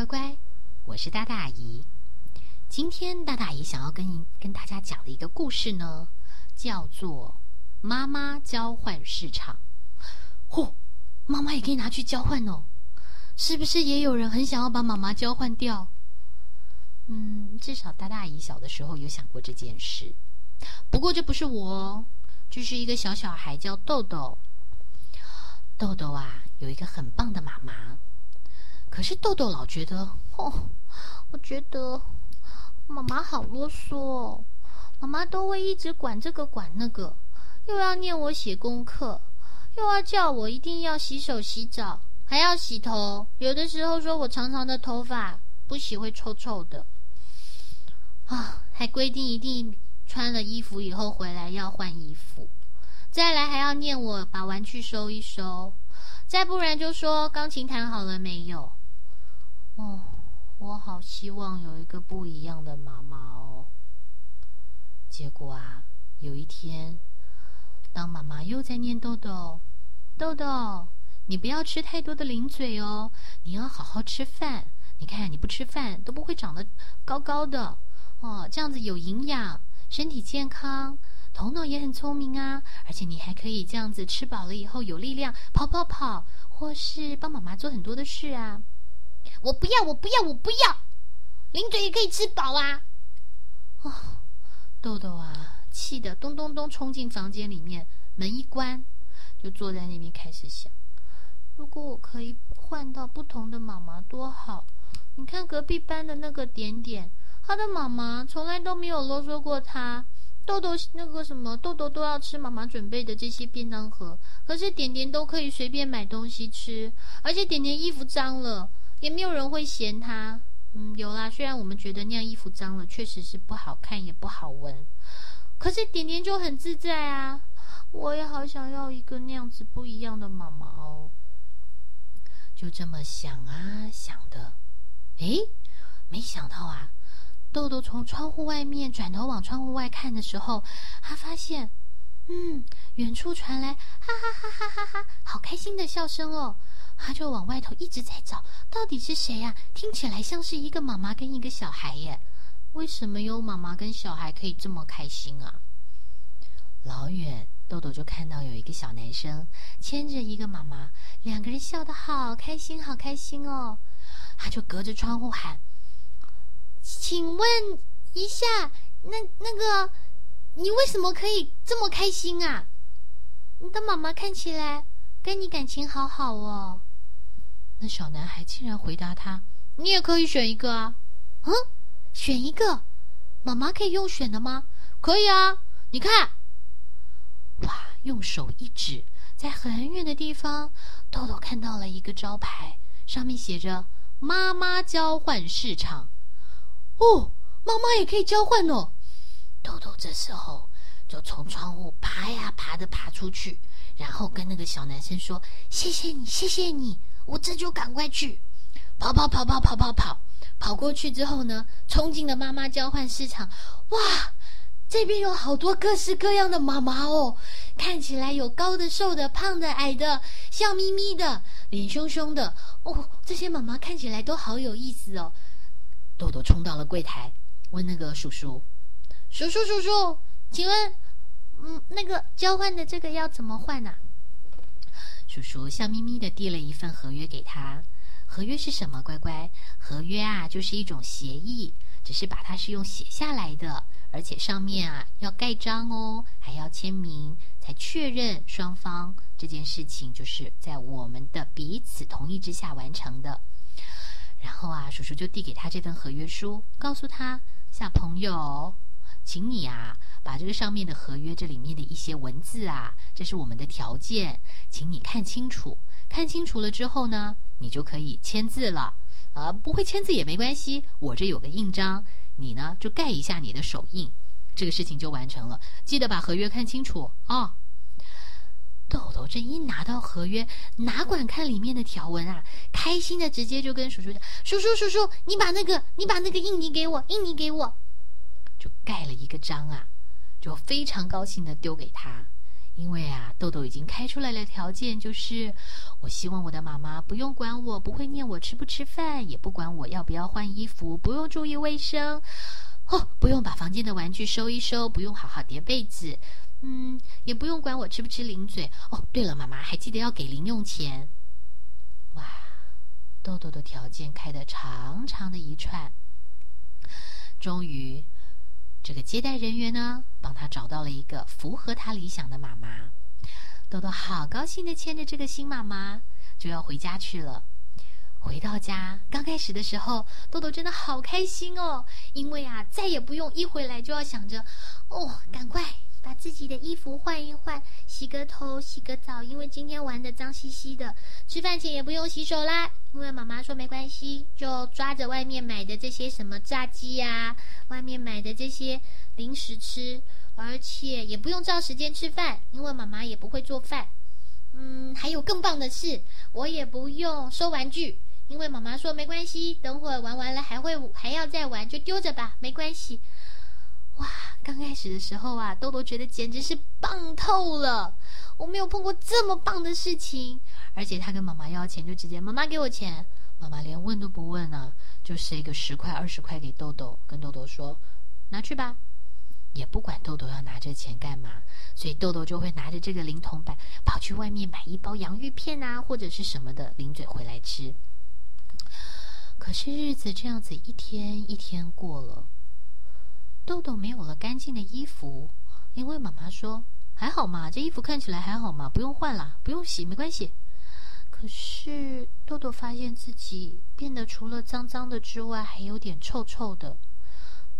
乖乖，我是大大姨。今天大大姨想要跟跟大家讲的一个故事呢，叫做《妈妈交换市场》。嚯，妈妈也可以拿去交换哦，是不是也有人很想要把妈妈交换掉？嗯，至少大大姨小的时候有想过这件事。不过这不是我，这是一个小小孩叫豆豆。豆豆啊，有一个很棒的妈妈。可是豆豆老觉得，哦，我觉得妈妈好啰嗦哦。妈妈都会一直管这个管那个，又要念我写功课，又要叫我一定要洗手洗澡，还要洗头。有的时候说我长长的头发不洗会臭臭的，啊，还规定一定穿了衣服以后回来要换衣服。再来还要念我把玩具收一收，再不然就说钢琴弹好了没有。哦，我好希望有一个不一样的妈妈哦。结果啊，有一天，当妈妈又在念豆豆，豆豆，你不要吃太多的零嘴哦，你要好好吃饭。你看你不吃饭都不会长得高高的哦，这样子有营养，身体健康，头脑也很聪明啊。而且你还可以这样子吃饱了以后有力量跑跑跑，或是帮妈妈做很多的事啊。我不要，我不要，我不要！零嘴也可以吃饱啊！哦，豆豆啊，气得咚咚咚冲进房间里面，门一关，就坐在那边开始想：如果我可以换到不同的妈妈多好！你看隔壁班的那个点点，他的妈妈从来都没有啰嗦过他。豆豆那个什么，豆豆都要吃妈妈准备的这些便当盒，可是点点都可以随便买东西吃，而且点点衣服脏了。也没有人会嫌他，嗯，有啦。虽然我们觉得那样衣服脏了，确实是不好看，也不好闻，可是点点就很自在啊。我也好想要一个那样子不一样的妈妈哦。就这么想啊想的，诶，没想到啊，豆豆从窗户外面转头往窗户外看的时候，他发现，嗯，远处传来哈哈哈哈哈哈，好开心的笑声哦。他就往外头一直在找，到底是谁呀？听起来像是一个妈妈跟一个小孩耶。为什么有妈妈跟小孩可以这么开心啊？老远豆豆就看到有一个小男生牵着一个妈妈，两个人笑得好开心，好开心哦。他就隔着窗户喊：“请问一下，那那个，你为什么可以这么开心啊？你的妈妈看起来跟你感情好好哦。”那小男孩竟然回答他：“你也可以选一个啊，嗯，选一个，妈妈可以用选的吗？可以啊，你看，哇，用手一指，在很远的地方，豆豆看到了一个招牌，上面写着‘妈妈交换市场’。哦，妈妈也可以交换哦。豆豆这时候就从窗户爬呀爬的爬出去，然后跟那个小男生说：‘谢谢你，谢谢你。’我这就赶快去，跑跑跑跑跑跑跑，跑过去之后呢，冲进了妈妈交换市场。哇，这边有好多各式各样的妈妈哦，看起来有高的、瘦的、胖的、矮的，笑眯眯的，脸凶凶的。哦，这些妈妈看起来都好有意思哦。豆豆冲到了柜台，问那个叔叔：“叔叔叔叔，请问，嗯，那个交换的这个要怎么换呢？”叔叔笑眯眯的递了一份合约给他。合约是什么？乖乖，合约啊，就是一种协议，只是把它是用写下来的，而且上面啊要盖章哦，还要签名，才确认双方这件事情就是在我们的彼此同意之下完成的。然后啊，叔叔就递给他这份合约书，告诉他：小朋友，请你啊。把这个上面的合约，这里面的一些文字啊，这是我们的条件，请你看清楚。看清楚了之后呢，你就可以签字了。啊，不会签字也没关系，我这有个印章，你呢就盖一下你的手印，这个事情就完成了。记得把合约看清楚啊。豆豆这一拿到合约，哪管看里面的条文啊，开心的直接就跟叔叔讲：“叔叔叔叔，你把那个你把那个印泥给我，印泥给我。”就盖了一个章啊。就非常高兴的丢给他，因为啊，豆豆已经开出来了条件，就是我希望我的妈妈不用管我，不会念我吃不吃饭，也不管我要不要换衣服，不用注意卫生，哦，不用把房间的玩具收一收，不用好好叠被子，嗯，也不用管我吃不吃零嘴。哦，对了，妈妈还记得要给零用钱。哇，豆豆的条件开得长长的一串，终于。这个接待人员呢，帮他找到了一个符合他理想的妈妈。豆豆好高兴的牵着这个新妈妈就要回家去了。回到家，刚开始的时候，豆豆真的好开心哦，因为啊，再也不用一回来就要想着，哦，赶快。把自己的衣服换一换，洗个头，洗个澡，因为今天玩的脏兮兮的。吃饭前也不用洗手啦，因为妈妈说没关系，就抓着外面买的这些什么炸鸡呀，外面买的这些零食吃，而且也不用照时间吃饭，因为妈妈也不会做饭。嗯，还有更棒的是，我也不用收玩具，因为妈妈说没关系，等会玩完了还会还要再玩，就丢着吧，没关系。哇，刚开始的时候啊，豆豆觉得简直是棒透了。我没有碰过这么棒的事情，而且他跟妈妈要钱，就直接妈妈给我钱，妈妈连问都不问啊，就塞个十块二十块给豆豆，跟豆豆说拿去吧，也不管豆豆要拿这钱干嘛，所以豆豆就会拿着这个零铜板跑去外面买一包洋芋片啊，或者是什么的零嘴回来吃。可是日子这样子一天一天过了。豆豆没有了干净的衣服，因为妈妈说还好嘛，这衣服看起来还好嘛，不用换啦，不用洗，没关系。可是豆豆发现自己变得除了脏脏的之外，还有点臭臭的。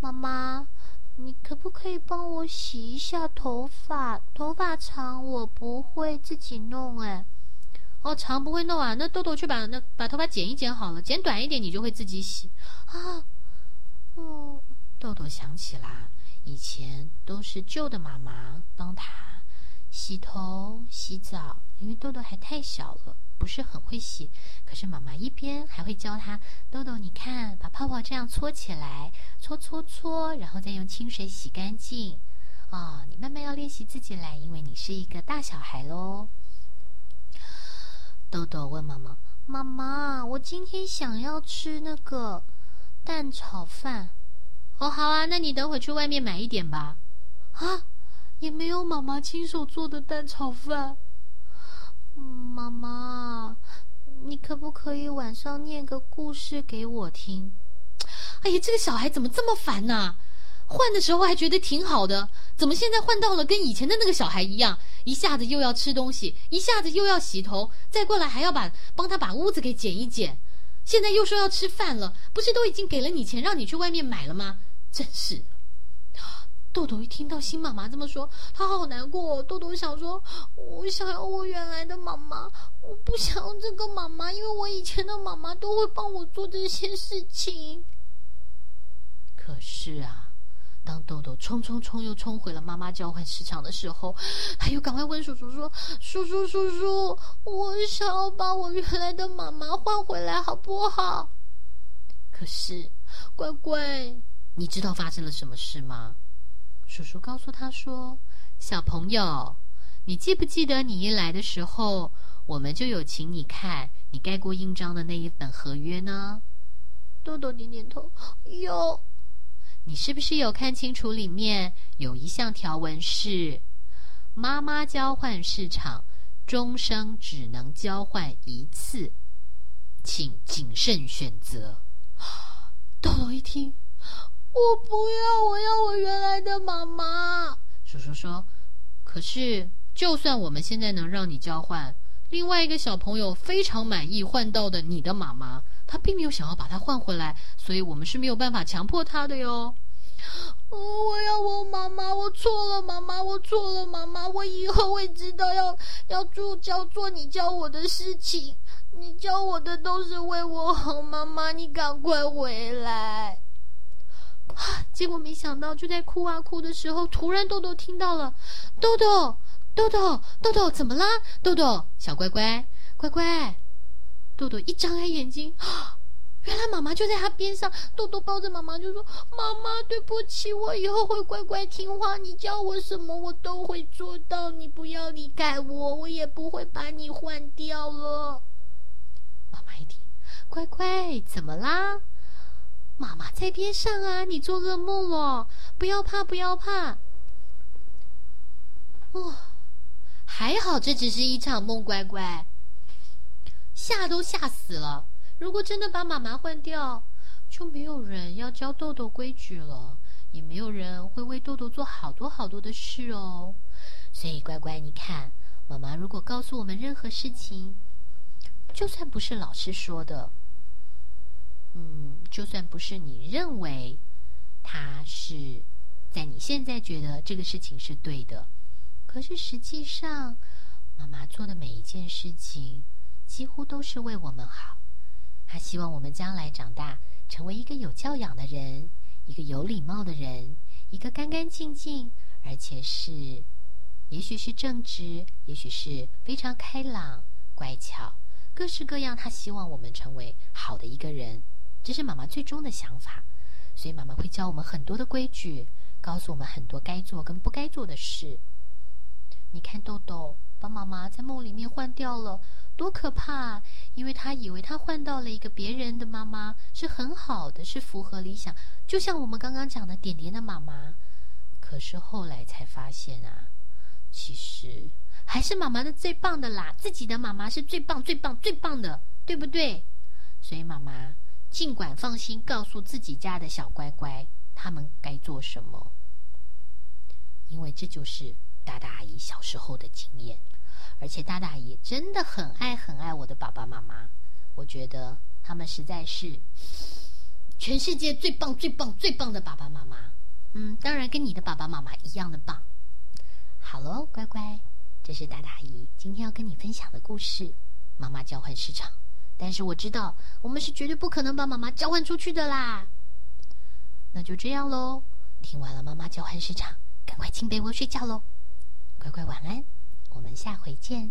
妈妈，你可不可以帮我洗一下头发？头发长我不会自己弄哎。哦，长不会弄啊，那豆豆去把那把头发剪一剪好了，剪短一点你就会自己洗啊。嗯。豆豆想起啦，以前都是旧的妈妈帮他洗头、洗澡，因为豆豆还太小了，不是很会洗。可是妈妈一边还会教他：“豆豆，你看，把泡泡这样搓起来，搓搓搓，然后再用清水洗干净。啊，你慢慢要练习自己来，因为你是一个大小孩喽。”豆豆问妈妈：“妈妈，我今天想要吃那个蛋炒饭。”哦，好啊，那你等会去外面买一点吧。啊，也没有妈妈亲手做的蛋炒饭。妈妈，你可不可以晚上念个故事给我听？哎呀，这个小孩怎么这么烦呐？换的时候还觉得挺好的，怎么现在换到了跟以前的那个小孩一样？一下子又要吃东西，一下子又要洗头，再过来还要把帮他把屋子给捡一捡，现在又说要吃饭了，不是都已经给了你钱让你去外面买了吗？真是的，豆豆一听到新妈妈这么说，他好难过。豆豆想说：“我想要我原来的妈妈，我不想要这个妈妈，因为我以前的妈妈都会帮我做这些事情。”可是啊，当豆豆冲冲冲又冲回了妈妈交换市场的时候，他又赶快问叔叔说：“叔叔叔叔，我想要把我原来的妈妈换回来，好不好？”可是，乖乖。你知道发生了什么事吗？叔叔告诉他说：“小朋友，你记不记得你一来的时候，我们就有请你看你盖过印章的那一本合约呢？”豆豆点点头，有。你是不是有看清楚里面有一项条文是：妈妈交换市场终生只能交换一次，请谨慎选择。豆豆一听。我不要，我要我原来的妈妈。叔叔说：“可是，就算我们现在能让你交换，另外一个小朋友非常满意换到的你的妈妈，他并没有想要把它换回来，所以我们是没有办法强迫他的哟。”我要我妈妈，我错了，妈妈，我错了，妈妈，我以后会知道要要做教做你教我的事情，你教我的都是为我好，妈妈，你赶快回来。结果没想到，就在哭啊哭的时候，突然豆豆听到了，豆豆，豆豆，豆豆，怎么啦？豆豆，小乖乖，乖乖，豆豆一张开眼睛，原来妈妈就在他边上，豆豆抱着妈妈就说：“妈妈，对不起，我以后会乖乖听话，你叫我什么我都会做到，你不要离开我，我也不会把你换掉了。”妈妈一听，乖乖，怎么啦？妈妈在边上啊，你做噩梦了，不要怕，不要怕。哦，还好，这只是一场梦，乖乖，吓都吓死了。如果真的把妈妈换掉，就没有人要教豆豆规矩了，也没有人会为豆豆做好多好多的事哦。所以乖乖，你看，妈妈如果告诉我们任何事情，就算不是老师说的，嗯，就算不是你认为他是在你现在觉得这个事情是对的，可是实际上，妈妈做的每一件事情几乎都是为我们好。他希望我们将来长大，成为一个有教养的人，一个有礼貌的人，一个干干净净，而且是，也许是正直，也许是非常开朗、乖巧，各式各样。他希望我们成为好的一个人，这是妈妈最终的想法。所以妈妈会教我们很多的规矩，告诉我们很多该做跟不该做的事。你看，豆豆把妈妈在梦里面换掉了。多可怕！因为他以为他换到了一个别人的妈妈是很好的，是符合理想，就像我们刚刚讲的点点的妈妈。可是后来才发现啊，其实还是妈妈的最棒的啦，自己的妈妈是最棒、最棒、最棒的，对不对？所以妈妈尽管放心，告诉自己家的小乖乖，他们该做什么，因为这就是大大姨小时候的经验。而且大大姨真的很爱很爱我的爸爸妈妈，我觉得他们实在是全世界最棒最棒最棒的爸爸妈妈。嗯，当然跟你的爸爸妈妈一样的棒。好喽，乖乖，这是大大姨今天要跟你分享的故事《妈妈交换市场》。但是我知道我们是绝对不可能把妈妈交换出去的啦。那就这样喽，听完了妈妈交换市场，赶快进被窝睡觉喽，乖乖晚安。我们下回见。